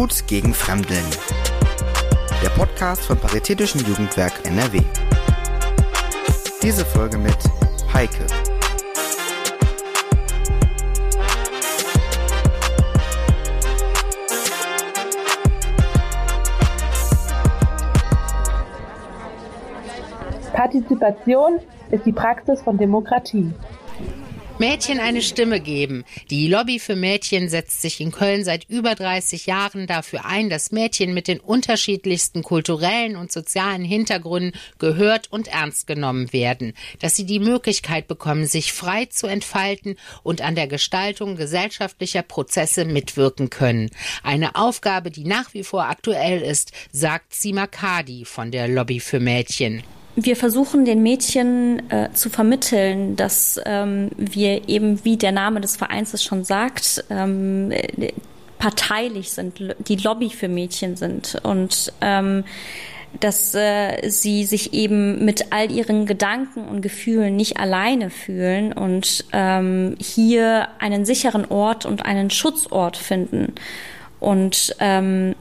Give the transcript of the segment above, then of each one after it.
Gut gegen Fremdeln. Der Podcast vom Paritätischen Jugendwerk NRW. Diese Folge mit Heike. Partizipation ist die Praxis von Demokratie. Mädchen eine Stimme geben. Die Lobby für Mädchen setzt sich in Köln seit über 30 Jahren dafür ein, dass Mädchen mit den unterschiedlichsten kulturellen und sozialen Hintergründen gehört und ernst genommen werden, dass sie die Möglichkeit bekommen, sich frei zu entfalten und an der Gestaltung gesellschaftlicher Prozesse mitwirken können. Eine Aufgabe, die nach wie vor aktuell ist, sagt Sima Kadi von der Lobby für Mädchen. Wir versuchen den Mädchen äh, zu vermitteln, dass ähm, wir eben, wie der Name des Vereins es schon sagt, ähm, parteilich sind, die Lobby für Mädchen sind und ähm, dass äh, sie sich eben mit all ihren Gedanken und Gefühlen nicht alleine fühlen und ähm, hier einen sicheren Ort und einen Schutzort finden. Und ähm,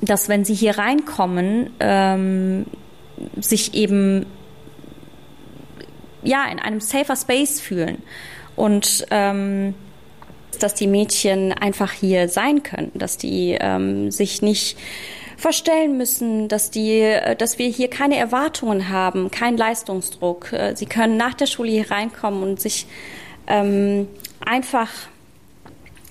dass wenn sie hier reinkommen, ähm, sich eben ja in einem safer Space fühlen und ähm, dass die Mädchen einfach hier sein können, dass die ähm, sich nicht verstellen müssen, dass die, dass wir hier keine Erwartungen haben, keinen Leistungsdruck. Äh, sie können nach der Schule hier reinkommen und sich ähm, einfach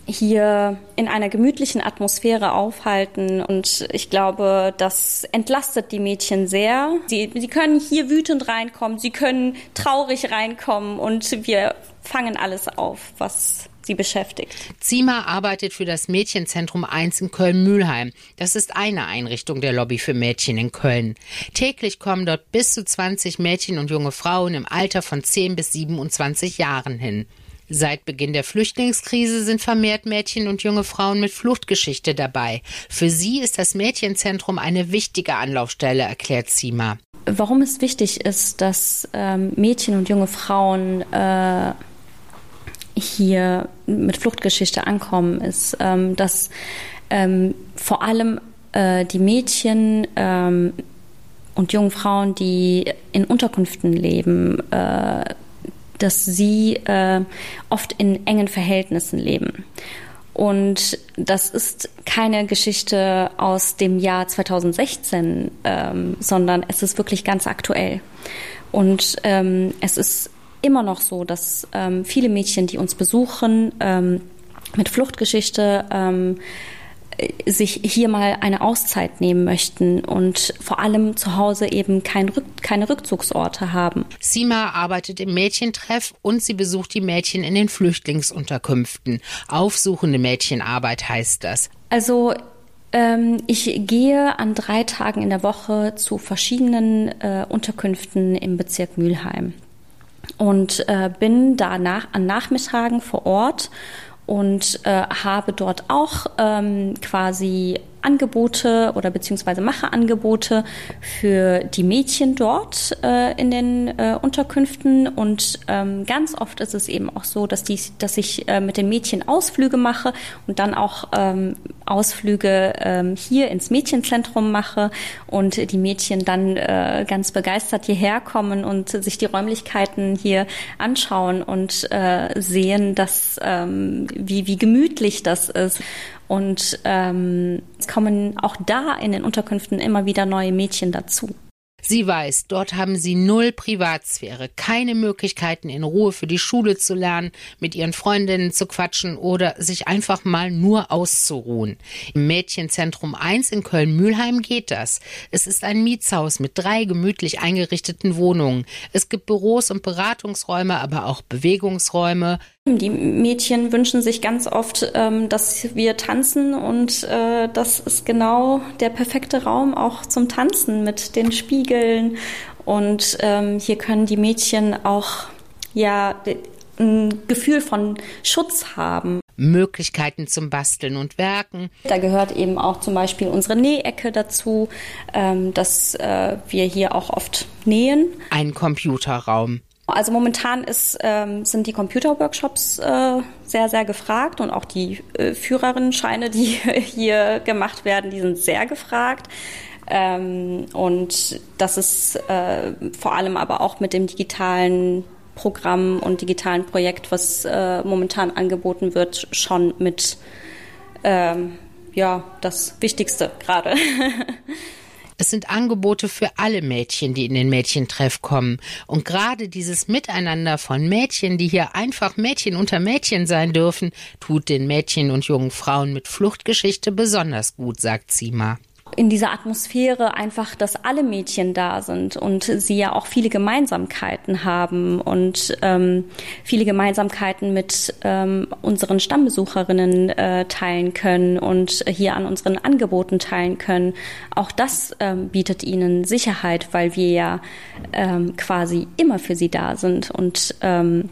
hier in einer gemütlichen Atmosphäre aufhalten. Und ich glaube, das entlastet die Mädchen sehr. Sie, sie können hier wütend reinkommen, sie können traurig reinkommen und wir fangen alles auf, was sie beschäftigt. Zima arbeitet für das Mädchenzentrum 1 in Köln-Mülheim. Das ist eine Einrichtung der Lobby für Mädchen in Köln. Täglich kommen dort bis zu 20 Mädchen und junge Frauen im Alter von 10 bis 27 Jahren hin. Seit Beginn der Flüchtlingskrise sind vermehrt Mädchen und junge Frauen mit Fluchtgeschichte dabei. Für sie ist das Mädchenzentrum eine wichtige Anlaufstelle, erklärt Sima. Warum es wichtig ist, dass ähm, Mädchen und junge Frauen äh, hier mit Fluchtgeschichte ankommen, ist, ähm, dass ähm, vor allem äh, die Mädchen ähm, und jungen Frauen, die in Unterkünften leben, äh, dass sie äh, oft in engen Verhältnissen leben. Und das ist keine Geschichte aus dem Jahr 2016, ähm, sondern es ist wirklich ganz aktuell. Und ähm, es ist immer noch so, dass ähm, viele Mädchen, die uns besuchen, ähm, mit Fluchtgeschichte ähm, sich hier mal eine Auszeit nehmen möchten und vor allem zu Hause eben kein Rück keine Rückzugsorte haben. Sima arbeitet im Mädchentreff und sie besucht die Mädchen in den Flüchtlingsunterkünften. Aufsuchende Mädchenarbeit heißt das. Also ähm, ich gehe an drei Tagen in der Woche zu verschiedenen äh, Unterkünften im Bezirk Mülheim und äh, bin danach an Nachmittagen vor Ort und äh, habe dort auch ähm, quasi Angebote oder beziehungsweise mache Angebote für die Mädchen dort äh, in den äh, Unterkünften. Und ähm, ganz oft ist es eben auch so, dass die, dass ich äh, mit den Mädchen Ausflüge mache und dann auch ähm, Ausflüge ähm, hier ins Mädchenzentrum mache und die Mädchen dann äh, ganz begeistert hierher kommen und sich die Räumlichkeiten hier anschauen und äh, sehen, dass ähm, wie wie gemütlich das ist und ähm, es kommen auch da in den Unterkünften immer wieder neue Mädchen dazu. Sie weiß, dort haben sie null Privatsphäre, keine Möglichkeiten in Ruhe für die Schule zu lernen, mit ihren Freundinnen zu quatschen oder sich einfach mal nur auszuruhen. Im Mädchenzentrum 1 in Köln-Mühlheim geht das. Es ist ein Mietshaus mit drei gemütlich eingerichteten Wohnungen. Es gibt Büros und Beratungsräume, aber auch Bewegungsräume. Die Mädchen wünschen sich ganz oft, ähm, dass wir tanzen und äh, das ist genau der perfekte Raum auch zum Tanzen mit den Spiegeln. Und ähm, hier können die Mädchen auch ja ein Gefühl von Schutz haben. Möglichkeiten zum Basteln und Werken. Da gehört eben auch zum Beispiel unsere Nähecke dazu, ähm, dass äh, wir hier auch oft nähen. Ein Computerraum Also momentan ist, ähm, sind die Computerworkshops äh, sehr, sehr gefragt und auch die äh, Führerinnenscheine, die hier gemacht werden, die sind sehr gefragt. Ähm, und das ist äh, vor allem aber auch mit dem digitalen Programm und digitalen Projekt, was äh, momentan angeboten wird, schon mit ähm, ja das Wichtigste gerade. Es sind Angebote für alle Mädchen, die in den Mädchentreff kommen. Und gerade dieses Miteinander von Mädchen, die hier einfach Mädchen unter Mädchen sein dürfen, tut den Mädchen und jungen Frauen mit Fluchtgeschichte besonders gut, sagt Zima in dieser Atmosphäre einfach, dass alle Mädchen da sind und sie ja auch viele Gemeinsamkeiten haben und ähm, viele Gemeinsamkeiten mit ähm, unseren Stammbesucherinnen äh, teilen können und hier an unseren Angeboten teilen können. Auch das ähm, bietet ihnen Sicherheit, weil wir ja ähm, quasi immer für sie da sind und ähm,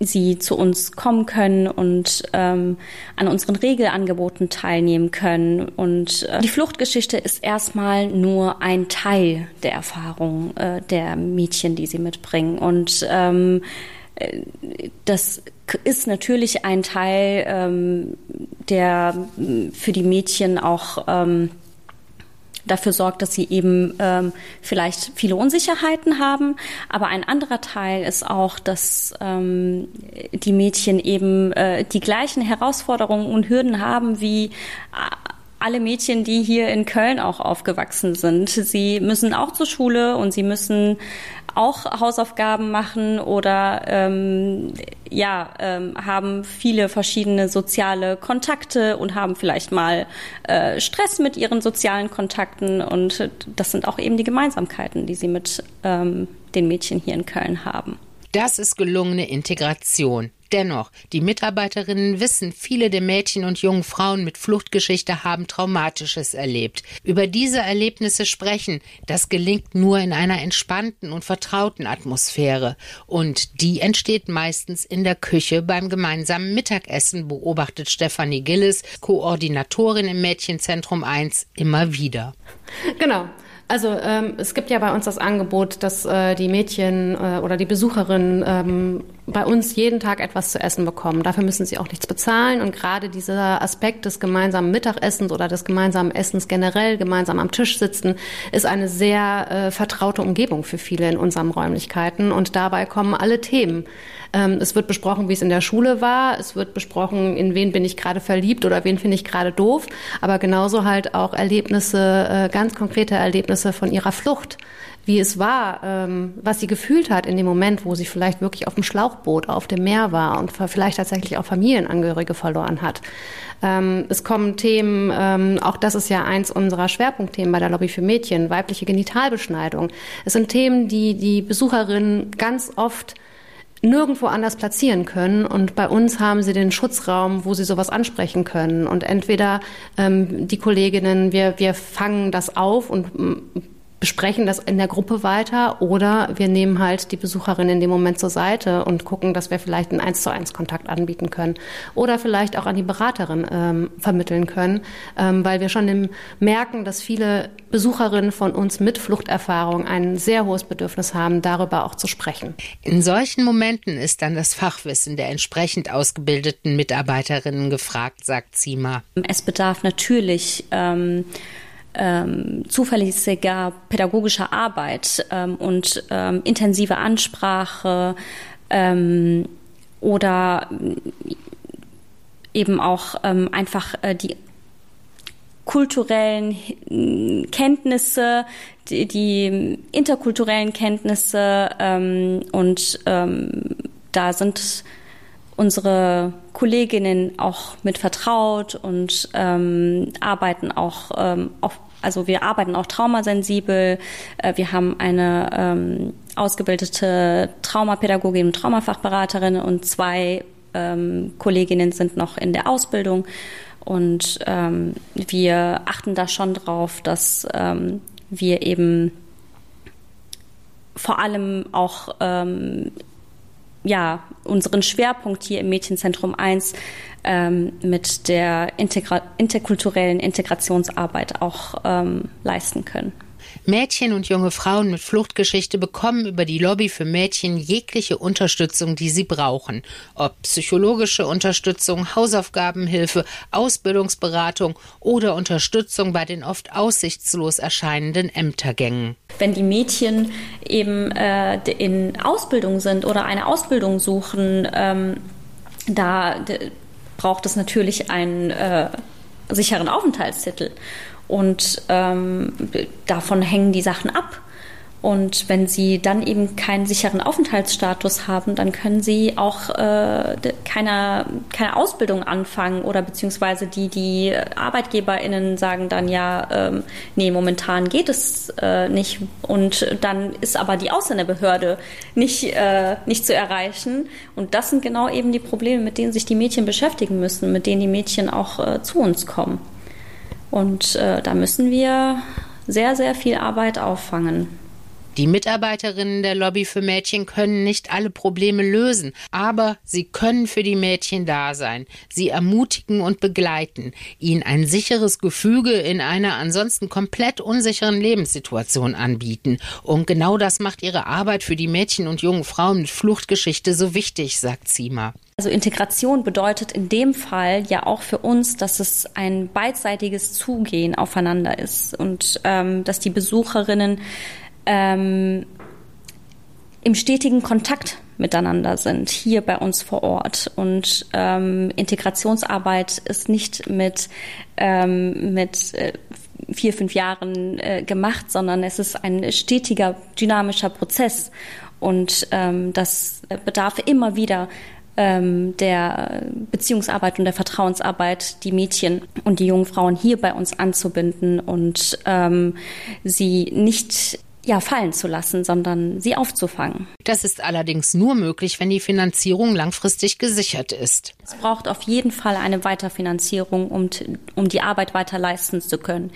sie zu uns kommen können und ähm, an unseren Regelangeboten teilnehmen können. Und äh, die Fluchtgeschichte ist erstmal nur ein Teil der Erfahrung äh, der Mädchen, die sie mitbringen. Und ähm, äh, das ist natürlich ein Teil, ähm, der für die Mädchen auch ähm, dafür sorgt, dass sie eben ähm, vielleicht viele Unsicherheiten haben. Aber ein anderer Teil ist auch, dass ähm, die Mädchen eben äh, die gleichen Herausforderungen und Hürden haben wie alle Mädchen, die hier in Köln auch aufgewachsen sind. Sie müssen auch zur Schule und sie müssen auch Hausaufgaben machen oder ähm, ja ähm, haben viele verschiedene soziale Kontakte und haben vielleicht mal äh, Stress mit ihren sozialen Kontakten und das sind auch eben die Gemeinsamkeiten, die sie mit ähm, den Mädchen hier in Köln haben. Das ist gelungene Integration. Dennoch, die Mitarbeiterinnen wissen, viele der Mädchen und jungen Frauen mit Fluchtgeschichte haben Traumatisches erlebt. Über diese Erlebnisse sprechen, das gelingt nur in einer entspannten und vertrauten Atmosphäre. Und die entsteht meistens in der Küche beim gemeinsamen Mittagessen, beobachtet Stefanie Gillis, Koordinatorin im Mädchenzentrum 1, immer wieder. Genau. Also ähm, es gibt ja bei uns das Angebot, dass äh, die Mädchen äh, oder die Besucherinnen ähm, bei uns jeden Tag etwas zu essen bekommen. Dafür müssen sie auch nichts bezahlen. Und gerade dieser Aspekt des gemeinsamen Mittagessens oder des gemeinsamen Essens generell, gemeinsam am Tisch sitzen, ist eine sehr äh, vertraute Umgebung für viele in unseren Räumlichkeiten. Und dabei kommen alle Themen. Ähm, es wird besprochen, wie es in der Schule war. Es wird besprochen, in wen bin ich gerade verliebt oder wen finde ich gerade doof. Aber genauso halt auch Erlebnisse, äh, ganz konkrete Erlebnisse von ihrer Flucht wie es war, ähm, was sie gefühlt hat in dem Moment, wo sie vielleicht wirklich auf dem Schlauchboot auf dem Meer war und vielleicht tatsächlich auch Familienangehörige verloren hat. Ähm, es kommen Themen, ähm, auch das ist ja eins unserer Schwerpunktthemen bei der Lobby für Mädchen, weibliche Genitalbeschneidung. Es sind Themen, die die Besucherinnen ganz oft nirgendwo anders platzieren können. Und bei uns haben sie den Schutzraum, wo sie sowas ansprechen können. Und entweder ähm, die Kolleginnen, wir, wir fangen das auf und besprechen das in der Gruppe weiter oder wir nehmen halt die Besucherin in dem Moment zur Seite und gucken, dass wir vielleicht einen eins zu eins Kontakt anbieten können oder vielleicht auch an die Beraterin ähm, vermitteln können, ähm, weil wir schon merken, dass viele Besucherinnen von uns mit Fluchterfahrung ein sehr hohes Bedürfnis haben, darüber auch zu sprechen. In solchen Momenten ist dann das Fachwissen der entsprechend ausgebildeten Mitarbeiterinnen gefragt, sagt Zima. Es bedarf natürlich ähm, ähm, zuverlässiger pädagogischer Arbeit ähm, und ähm, intensive Ansprache ähm, oder eben auch ähm, einfach äh, die kulturellen Kenntnisse, die, die interkulturellen Kenntnisse ähm, und da sind unsere Kolleginnen auch mit vertraut und ähm, arbeiten auch ähm, auf also wir arbeiten auch traumasensibel. Äh, wir haben eine ähm, ausgebildete Traumapädagogin und Traumafachberaterin und zwei ähm, Kolleginnen sind noch in der Ausbildung. Und ähm, wir achten da schon drauf, dass ähm, wir eben vor allem auch ähm, ja, unseren Schwerpunkt hier im Mädchenzentrum 1 ähm, mit der Integra interkulturellen Integrationsarbeit auch ähm, leisten können. Mädchen und junge Frauen mit Fluchtgeschichte bekommen über die Lobby für Mädchen jegliche Unterstützung, die sie brauchen. Ob psychologische Unterstützung, Hausaufgabenhilfe, Ausbildungsberatung oder Unterstützung bei den oft aussichtslos erscheinenden Ämtergängen. Wenn die Mädchen eben äh, in Ausbildung sind oder eine Ausbildung suchen, ähm, da braucht es natürlich einen äh, sicheren Aufenthaltstitel. Und ähm, davon hängen die Sachen ab. Und wenn sie dann eben keinen sicheren Aufenthaltsstatus haben, dann können sie auch äh, keine, keine Ausbildung anfangen oder beziehungsweise die, die ArbeitgeberInnen sagen dann ja, ähm, nee, momentan geht es äh, nicht. Und dann ist aber die Ausländerbehörde nicht, äh, nicht zu erreichen. Und das sind genau eben die Probleme, mit denen sich die Mädchen beschäftigen müssen, mit denen die Mädchen auch äh, zu uns kommen. Und äh, da müssen wir sehr, sehr viel Arbeit auffangen. Die Mitarbeiterinnen der Lobby für Mädchen können nicht alle Probleme lösen, aber sie können für die Mädchen da sein, sie ermutigen und begleiten, ihnen ein sicheres Gefüge in einer ansonsten komplett unsicheren Lebenssituation anbieten. Und genau das macht ihre Arbeit für die Mädchen und jungen Frauen mit Fluchtgeschichte so wichtig, sagt Zima. Also Integration bedeutet in dem Fall ja auch für uns, dass es ein beidseitiges Zugehen aufeinander ist und ähm, dass die Besucherinnen ähm, im stetigen Kontakt miteinander sind, hier bei uns vor Ort. Und ähm, Integrationsarbeit ist nicht mit, ähm, mit äh, vier, fünf Jahren äh, gemacht, sondern es ist ein stetiger, dynamischer Prozess. Und ähm, das bedarf immer wieder ähm, der Beziehungsarbeit und der Vertrauensarbeit, die Mädchen und die jungen Frauen hier bei uns anzubinden und ähm, sie nicht ja, fallen zu lassen, sondern sie aufzufangen. Das ist allerdings nur möglich, wenn die Finanzierung langfristig gesichert ist. Es braucht auf jeden Fall eine Weiterfinanzierung, um, um die Arbeit weiter leisten zu können.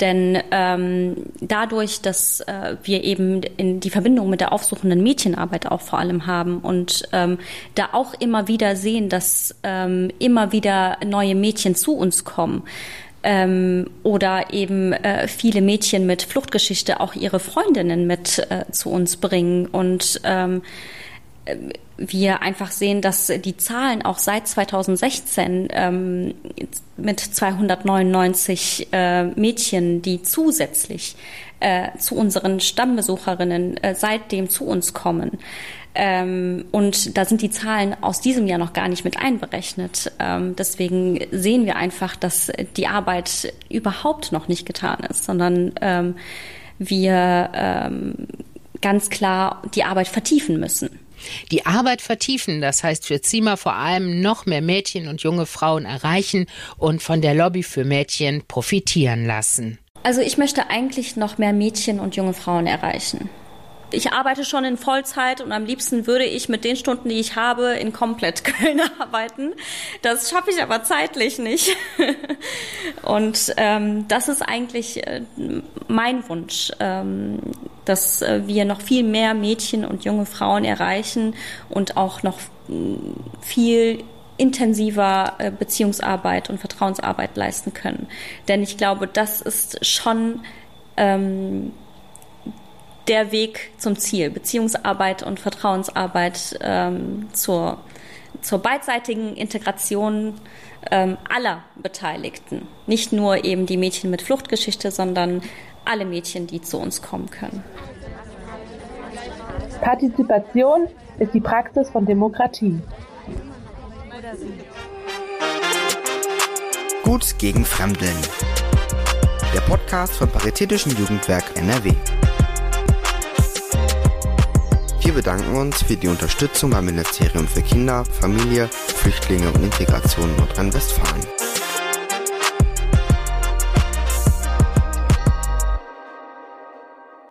Denn ähm, dadurch, dass äh, wir eben in die Verbindung mit der aufsuchenden Mädchenarbeit auch vor allem haben und ähm, da auch immer wieder sehen, dass ähm, immer wieder neue Mädchen zu uns kommen, ähm, oder eben äh, viele Mädchen mit Fluchtgeschichte auch ihre Freundinnen mit äh, zu uns bringen. Und ähm, wir einfach sehen, dass die Zahlen auch seit 2016 ähm, mit 299 äh, Mädchen, die zusätzlich äh, zu unseren Stammbesucherinnen äh, seitdem zu uns kommen, ähm, und da sind die Zahlen aus diesem Jahr noch gar nicht mit einberechnet. Ähm, deswegen sehen wir einfach, dass die Arbeit überhaupt noch nicht getan ist, sondern ähm, wir ähm, ganz klar die Arbeit vertiefen müssen. Die Arbeit vertiefen, das heißt für Zima vor allem noch mehr Mädchen und junge Frauen erreichen und von der Lobby für Mädchen profitieren lassen. Also ich möchte eigentlich noch mehr Mädchen und junge Frauen erreichen ich arbeite schon in Vollzeit und am liebsten würde ich mit den Stunden, die ich habe, in komplett Köln arbeiten. Das schaffe ich aber zeitlich nicht. und ähm, das ist eigentlich äh, mein Wunsch, ähm, dass äh, wir noch viel mehr Mädchen und junge Frauen erreichen und auch noch mm, viel intensiver äh, Beziehungsarbeit und Vertrauensarbeit leisten können. Denn ich glaube, das ist schon ähm, der Weg zum Ziel, Beziehungsarbeit und Vertrauensarbeit ähm, zur, zur beidseitigen Integration ähm, aller Beteiligten. Nicht nur eben die Mädchen mit Fluchtgeschichte, sondern alle Mädchen, die zu uns kommen können. Partizipation ist die Praxis von Demokratie. Gut gegen Fremdeln. Der Podcast vom Paritätischen Jugendwerk NRW. Wir bedanken uns für die Unterstützung beim Ministerium für Kinder, Familie, Flüchtlinge und Integration Nordrhein-Westfalen.